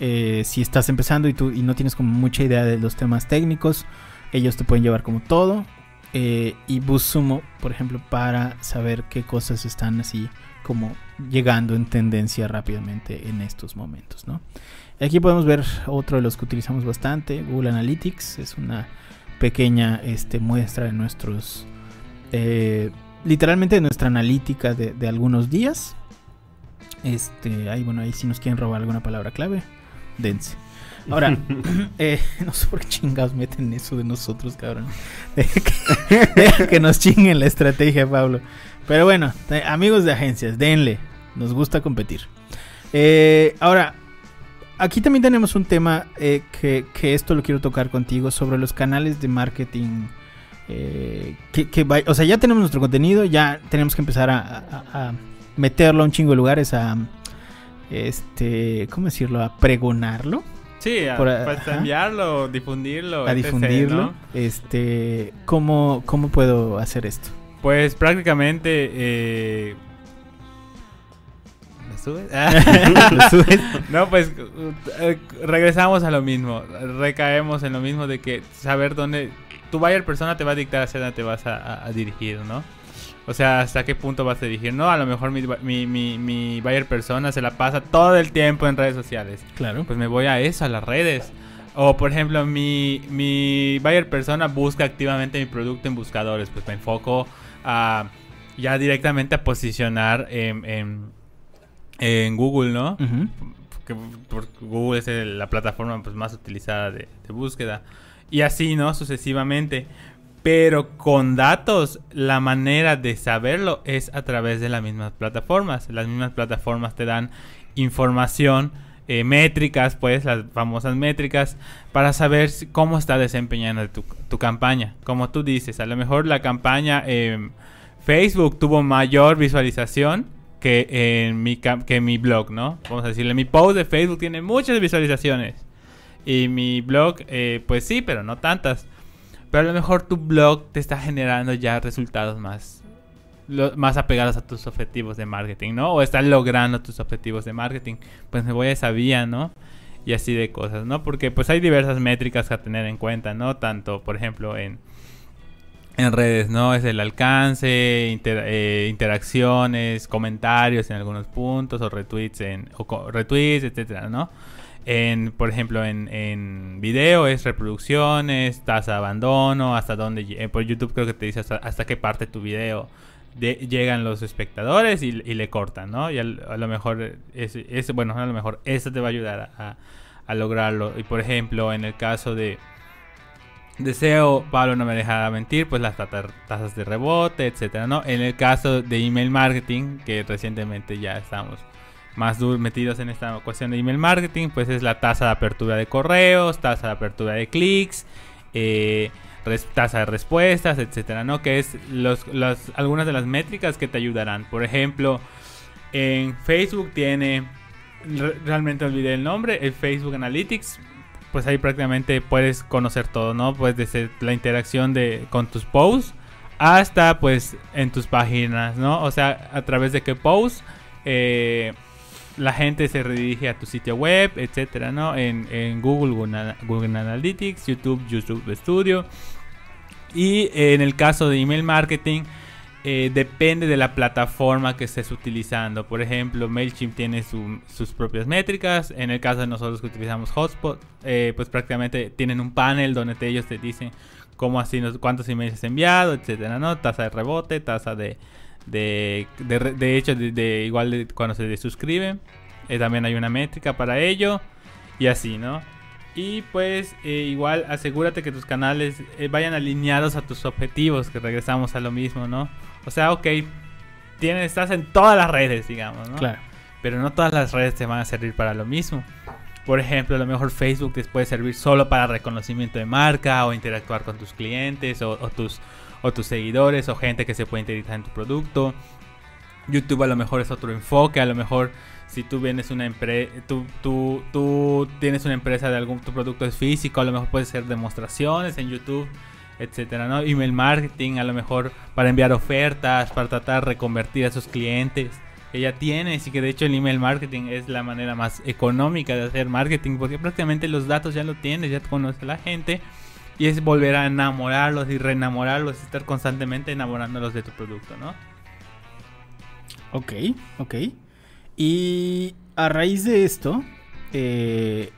Eh, si estás empezando y, tú, y no tienes como mucha idea de los temas técnicos, ellos te pueden llevar como todo. Eh, y BuzzSumo, por ejemplo, para saber qué cosas están así como llegando en tendencia rápidamente en estos momentos, ¿no? Aquí podemos ver otro de los que utilizamos bastante, Google Analytics, es una pequeña este, muestra de nuestros, literalmente nuestra analítica de, de algunos días. Este, ahí bueno, ahí si nos quieren robar alguna palabra clave, dense. Ahora, eh, no sé por qué chingados meten eso de nosotros, cabrón. Deja que, deja que nos chinguen la estrategia, Pablo. Pero bueno, eh, amigos de agencias, denle. Nos gusta competir. Eh, ahora, aquí también tenemos un tema que, que esto lo quiero tocar contigo sobre los canales de marketing. Eh, que, que o sea, ya tenemos nuestro contenido, ya tenemos que empezar a, a- a meterlo a un chingo de lugares, a este, ¿cómo decirlo? A pregonarlo, Sí, a, Por- pues, ajá. enviarlo, difundirlo. a etc., difundirlo. ¿no? Este, ¿cómo, ¿cómo puedo hacer esto? Pues prácticamente. Eh... Me subes? no, pues eh, regresamos a lo mismo. Recaemos en lo mismo de que saber dónde tu buyer persona te va a dictar hacia dónde te vas a, dirigir, ¿no? O sea, hasta qué punto vas a dirigir. No, a lo mejor mi, mi, mi, mi buyer persona se la pasa todo el tiempo en redes sociales. Claro. Pues me voy a eso, a las redes. O por ejemplo, mi, mi buyer persona busca activamente mi producto en buscadores. Pues me enfoco a ya directamente a posicionar en, en, Google, ¿no? Google es la plataforma pues, más utilizada de, búsqueda. Y así, ¿no? Sucesivamente. Pero con datos, la manera de saberlo es a través de las mismas plataformas. Las mismas plataformas te dan información, eh, métricas, pues, las famosas métricas, para saber cómo está desempeñando tu, tu campaña. Como tú dices, a lo mejor la campaña eh, Facebook tuvo mayor visualización que en mi, que mi blog, ¿no? Vamos a decirle, mi post de Facebook tiene muchas visualizaciones. Y mi blog, eh, pues sí, pero no tantas. Pero a lo mejor tu blog te está generando ya resultados más, más apegados a tus objetivos de marketing, ¿no? O estás logrando tus objetivos de marketing. Pues me voy a esa vía, ¿no? Y así de cosas, ¿no? Porque pues hay diversas métricas a tener en cuenta, ¿no? Tanto, por ejemplo, en en redes, ¿no? Es el alcance, eh, interacciones, comentarios en algunos puntos o retweets, en, o retweets, etcétera, ¿no? En, por ejemplo, en, en video es reproducciones, tasa de abandono, hasta dónde, eh, por YouTube creo que te dice hasta, qué parte tu video llegan los espectadores y, le cortan, ¿no? Y a, lo mejor, es, bueno, a lo mejor eso te va a ayudar a, a lograrlo. Y por ejemplo, en el caso de Deseo, Pablo no me deja mentir, pues las tasas de rebote, etcétera, ¿no? En el caso de email marketing, que recientemente ya estamos más metidos en esta cuestión de email marketing, pues es la tasa de apertura de correos, tasa de apertura de clics, eh, tasa de respuestas, etcétera, ¿no? Que es algunas de las métricas que te ayudarán. Por ejemplo, en Facebook tiene, realmente olvidé el nombre, el Facebook Analytics pues ahí prácticamente puedes conocer todo, ¿no? Pues desde la interacción de con tus posts hasta pues en tus páginas, ¿no? O sea, a través de qué posts eh, la gente se redirige a tu sitio web, etcétera, ¿no? En, en Google, Google Analytics, YouTube, YouTube Studio. Y en el caso de email marketing, eh, depende de la plataforma que estés utilizando. Por ejemplo, MailChimp tiene sus propias métricas. En el caso de nosotros que utilizamos Hotspot, eh, pues prácticamente tienen un panel donde ellos te dicen cómo así, cuántos emails has enviado, etcétera, ¿no? Tasa de rebote, tasa de... De, de, hecho, de, igual de cuando se suscriben. Eh, también hay una métrica para ello. Y así, ¿no? Y pues igual asegúrate que tus canales vayan alineados a tus objetivos, que regresamos a lo mismo, ¿no? O sea, ok, tienes, estás en todas las redes, digamos, ¿no? Claro. Pero no todas las redes te van a servir para lo mismo. Por ejemplo, a lo mejor Facebook te puede servir solo para reconocimiento de marca o interactuar con tus clientes o, tus, o tus seguidores o gente que se puede interesar en tu producto. YouTube a lo mejor es otro enfoque, a lo mejor si tú vienes una empresa, tú, tú, tú, tienes una empresa de algún tu producto es físico, a lo mejor puede ser demostraciones en YouTube etcétera, ¿no? Email marketing, a lo mejor para enviar ofertas, para tratar de reconvertir a esos clientes que ya tienes y que de hecho el email marketing es la manera más económica de hacer marketing porque prácticamente los datos ya lo tienes, ya conoces a la gente y es volver a enamorarlos y reenamorarlos, estar constantemente enamorándolos de tu producto, ¿no? Ok, ok. Y a raíz de esto, eh,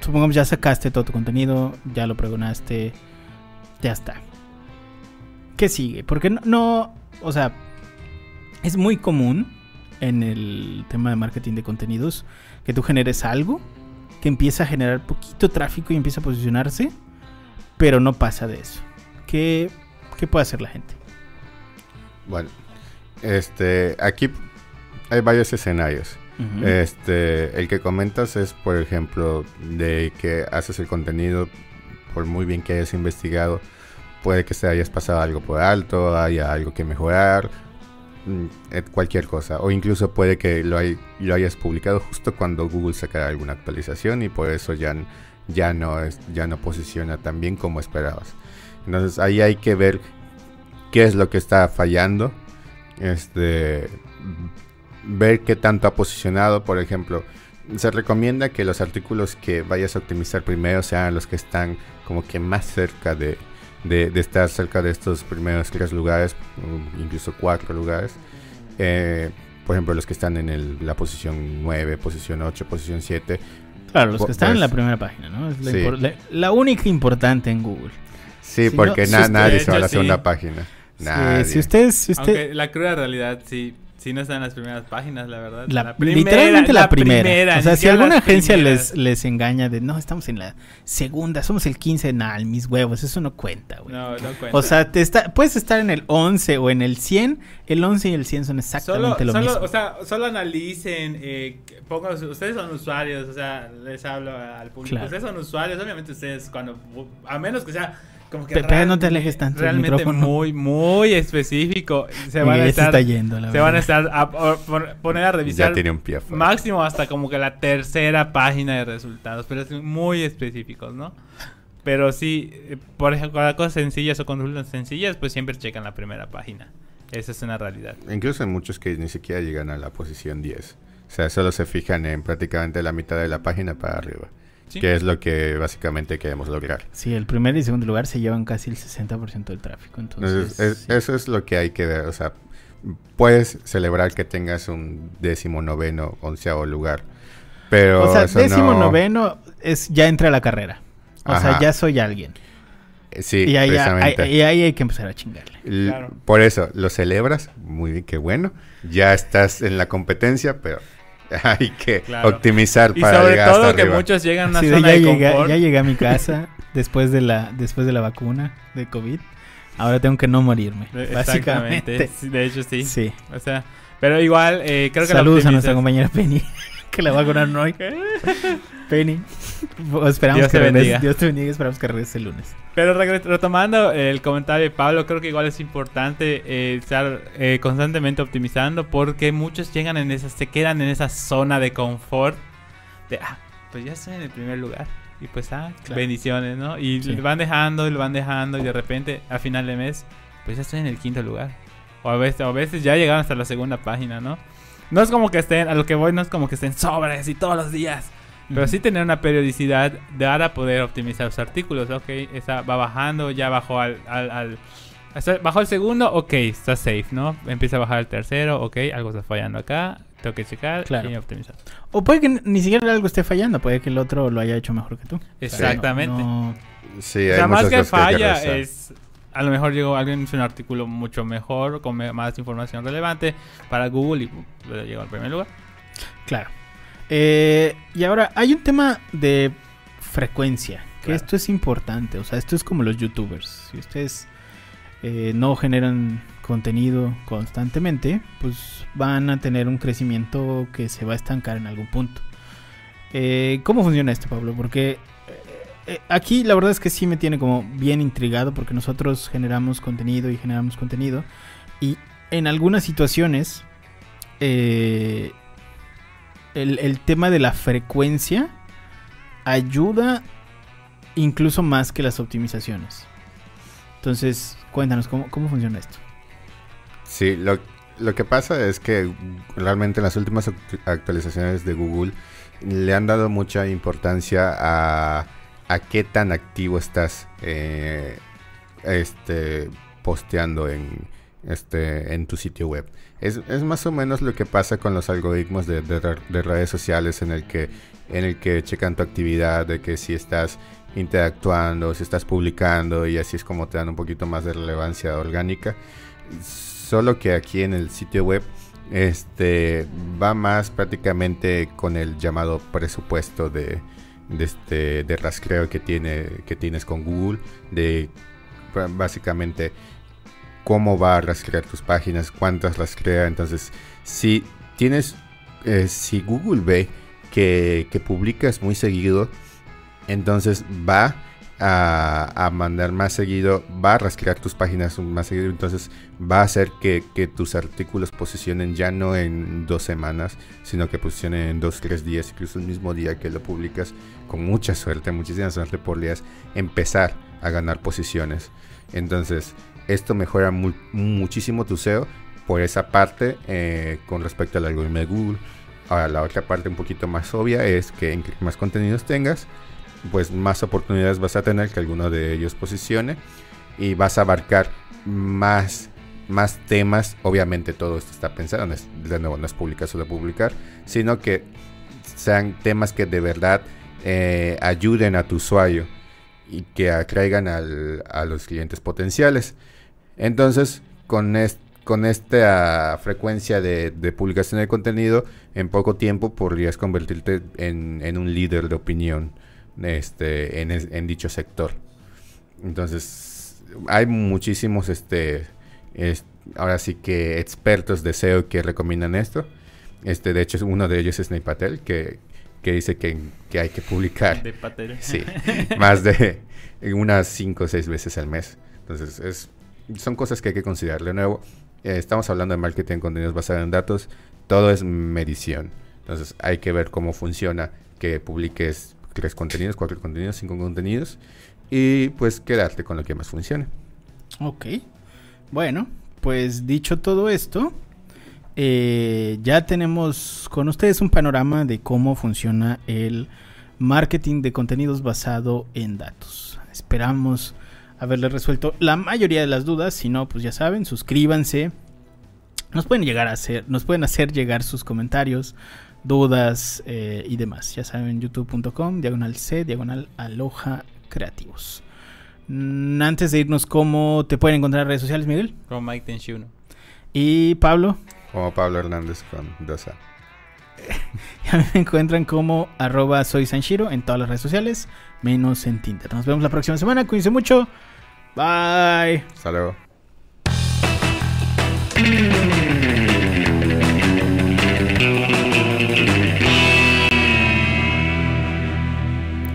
supongamos ya sacaste todo tu contenido, ya lo pregonaste, ya está. ¿Qué sigue? Porque no, no, o sea, es muy común en el tema de marketing de contenidos que tú generes algo que empieza a generar poquito tráfico y empieza a posicionarse, pero no pasa de eso. ¿Qué, qué puede hacer la gente? Bueno, este, aquí hay varios escenarios. Este, el que comentas es, por ejemplo, de que haces el contenido, por muy bien que hayas investigado, puede que se hayas pasado algo por alto, haya algo que mejorar, cualquier cosa. O incluso puede que lo, lo hayas publicado justo cuando Google saca alguna actualización y por eso ya, ya, no, ya no posiciona tan bien como esperabas. Entonces ahí hay que ver qué es lo que está fallando. Este, ver qué tanto ha posicionado, por ejemplo, se recomienda que los artículos que vayas a optimizar primero sean los que están como que más cerca de, de, estar cerca de estos primeros tres lugares, incluso cuatro lugares. Eh, por ejemplo, los que están en el, la posición 9, posición 8, posición 7. Claro, los que están en la pues, primera página, ¿no? Es la, la, única importante en Google. Sí, porque nadie se va a la segunda página. Nadie. si ustedes... Si usted... la cruda realidad, sí, si no está en las primeras páginas, la verdad. La, primera, literalmente la, primera. O sea, si alguna agencia les, les engaña de no, estamos en la segunda, somos el 15, nada, mis huevos, eso no cuenta, güey. No, no cuenta. O sea, te está, puedes estar en el 11 o en el 100, el 11 y el 100 son exactamente lo mismo. O sea, solo analicen, eh, pongan, ustedes son usuarios, o sea, les hablo al público. Ustedes son usuarios, obviamente ustedes cuando, a menos que sea como que no te alejes tanto realmente muy muy específico. Se van a estar se van a estar a, poner a revisar ya tiene un pie máximo hasta como que la tercera página de resultados pero es muy específicos no pero sí eh, por ejemplo para cosas sencillas o consultas sencillas pues siempre checan la primera página. Esa es una realidad. Incluso hay muchos que ni siquiera llegan a la posición 10 o sea solo se fijan en prácticamente la mitad de la página para arriba que es lo que básicamente queremos lograr. Sí, el primer y segundo lugar se llevan casi el 60% del tráfico. Entonces, Eso es lo que hay que ver. O sea, puedes celebrar que tengas un décimo noveno, onceavo lugar. Pero o sea, décimo noveno es ya entra a la carrera. O sea, ya soy alguien. Eh, sí, y ahí, precisamente. y ahí hay que empezar a chingarle. Por eso, lo celebras, muy bien, qué bueno. Ya estás en la competencia, pero Hay que optimizar para sobre todo que muchos llegan a una zona ya de llegué, Ya llegué a mi casa después de la después de la vacuna de COVID. Ahora tengo que no morirme. Básicamente. De hecho, sí. Sí. O sea, pero igual, eh, creo que Saludos a nuestra compañera Penny, que la vacunaron hoy. Penny. Esperamos Dios que te bendiga. Dios te bendiga. Esperamos que regrese el lunes. Pero retomando el comentario de Pablo, creo que igual es importante eh, estar eh, constantemente optimizando porque muchos llegan en esa, se quedan en esa zona de confort de, ah, pues ya estoy en el primer lugar. Y pues, ah, bendiciones, ¿no? Y lo van dejando y lo van dejando y de repente, a final de mes, pues ya estoy en el quinto lugar. O a veces, a veces ya llegaron hasta la segunda página, ¿no? No es como que estén, a lo que voy no es como que estén sobres y todos los días. Pero sí tener una periodicidad para poder optimizar los artículos. Ok, esa va bajando, ya bajó al, al, bajó el segundo, ok, está safe, ¿no? Empieza a bajar el tercero, ok, algo está fallando acá, tengo que checar y optimizar. O puede que ni siquiera algo esté fallando, puede que el otro lo haya hecho mejor que tú. Exactamente. Sí, o sea, más que falla es a lo mejor llegó alguien hizo un artículo mucho mejor con más información relevante para Google y uh, llegó al primer lugar. Claro. Eh, y ahora, hay un tema de frecuencia, que esto es importante, o sea, esto es como los youtubers. Si ustedes eh, no generan contenido constantemente, pues van a tener un crecimiento que se va a estancar en algún punto. Eh, ¿Cómo funciona esto, Pablo? Porque aquí la verdad es que sí me tiene como bien intrigado porque nosotros generamos contenido y generamos contenido y en algunas situaciones eh, el, tema de la frecuencia ayuda incluso más que las optimizaciones. Entonces, cuéntanos, ¿cómo, funciona esto? Sí, lo, lo, que pasa es que realmente en las últimas actualizaciones de Google le han dado mucha importancia a, a qué tan activo estás eh, este, posteando en, este, en tu sitio web. Es, más o menos lo que pasa con los algoritmos de, redes sociales en el que en el que checan tu actividad, de que si estás interactuando, si estás publicando y así es como te dan un poquito más de relevancia orgánica. Solo que aquí en el sitio web este va más prácticamente con el llamado presupuesto de, de este de rastreo que tiene que tienes con Google de básicamente cómo va a rastrear tus páginas, cuántas rastrea. Entonces, si tienes, eh, si Google ve que, publicas muy seguido, entonces va a, mandar más seguido, va a rastrear tus páginas más seguido, entonces va a hacer que, tus artículos posicionen ya no en dos semanas, sino que posicionen en dos, tres días, incluso el mismo día que lo publicas, con mucha suerte, muchísima suerte podrías empezar a ganar posiciones. Entonces, esto mejora muchísimo tu SEO por esa parte eh, con respecto al algoritmo de Google. Ahora, la otra parte un poquito más obvia es que entre más contenidos tengas, pues más oportunidades vas a tener que alguno de ellos posicione y vas a abarcar más, más temas. Obviamente todo esto está pensado, no es, de nuevo, no es publicar solo publicar, sino que sean temas que de verdad eh, ayuden a tu usuario y que atraigan a los clientes potenciales. Entonces, con, est con esta frecuencia de, de, publicación de contenido, en poco tiempo podrías convertirte en, en un líder de opinión este, en, en, dicho sector. Entonces, hay muchísimos, este, es, ahora sí que expertos de SEO que recomiendan esto. Este, de hecho, uno de ellos es Ney Patel, que, que dice que, que, hay que publicar De Patel. sí, más de unas 5 o 6 veces al mes. Entonces, es, son cosas que hay que considerar. De nuevo, eh, estamos hablando de marketing en contenidos basados en datos, todo es medición. Entonces hay que ver cómo funciona que publiques tres contenidos, cuatro contenidos, cinco contenidos y pues quedarte con lo que más funcione. Ok. Bueno, pues dicho todo esto, eh, ya tenemos con ustedes un panorama de cómo funciona el marketing de contenidos basado en datos. Esperamos haberle resuelto la mayoría de las dudas. Si no, pues ya saben, suscríbanse. Nos pueden llegar a hacer, nos pueden hacer llegar sus comentarios, dudas eh, y demás. Ya saben, youtube.com, diagonal C, diagonal aloja creativos. Mm, antes de irnos, ¿cómo te pueden encontrar en redes sociales, Miguel? Como Mike Tenchuno. Y Pablo. Como Pablo Hernández con 2A. Ya me encuentran como arroba soy Sanshiro en todas las redes sociales, menos en Tinder. Nos vemos la próxima semana. Cuídense mucho. Bye. Hasta luego.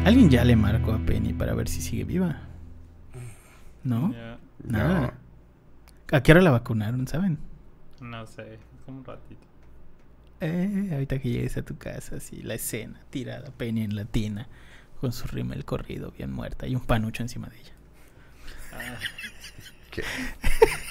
¿Alguien ya le marcó a Penny para ver si sigue viva? ¿No? Nada. ¿A qué hora la vacunaron, saben? No sé, es como un ratito. Eh, ahorita que llegues a tu casa, así, la escena, tirada, Penny en la tina, con su rímel corrido, bien muerta, y un panucho encima de ella. Uh, okay.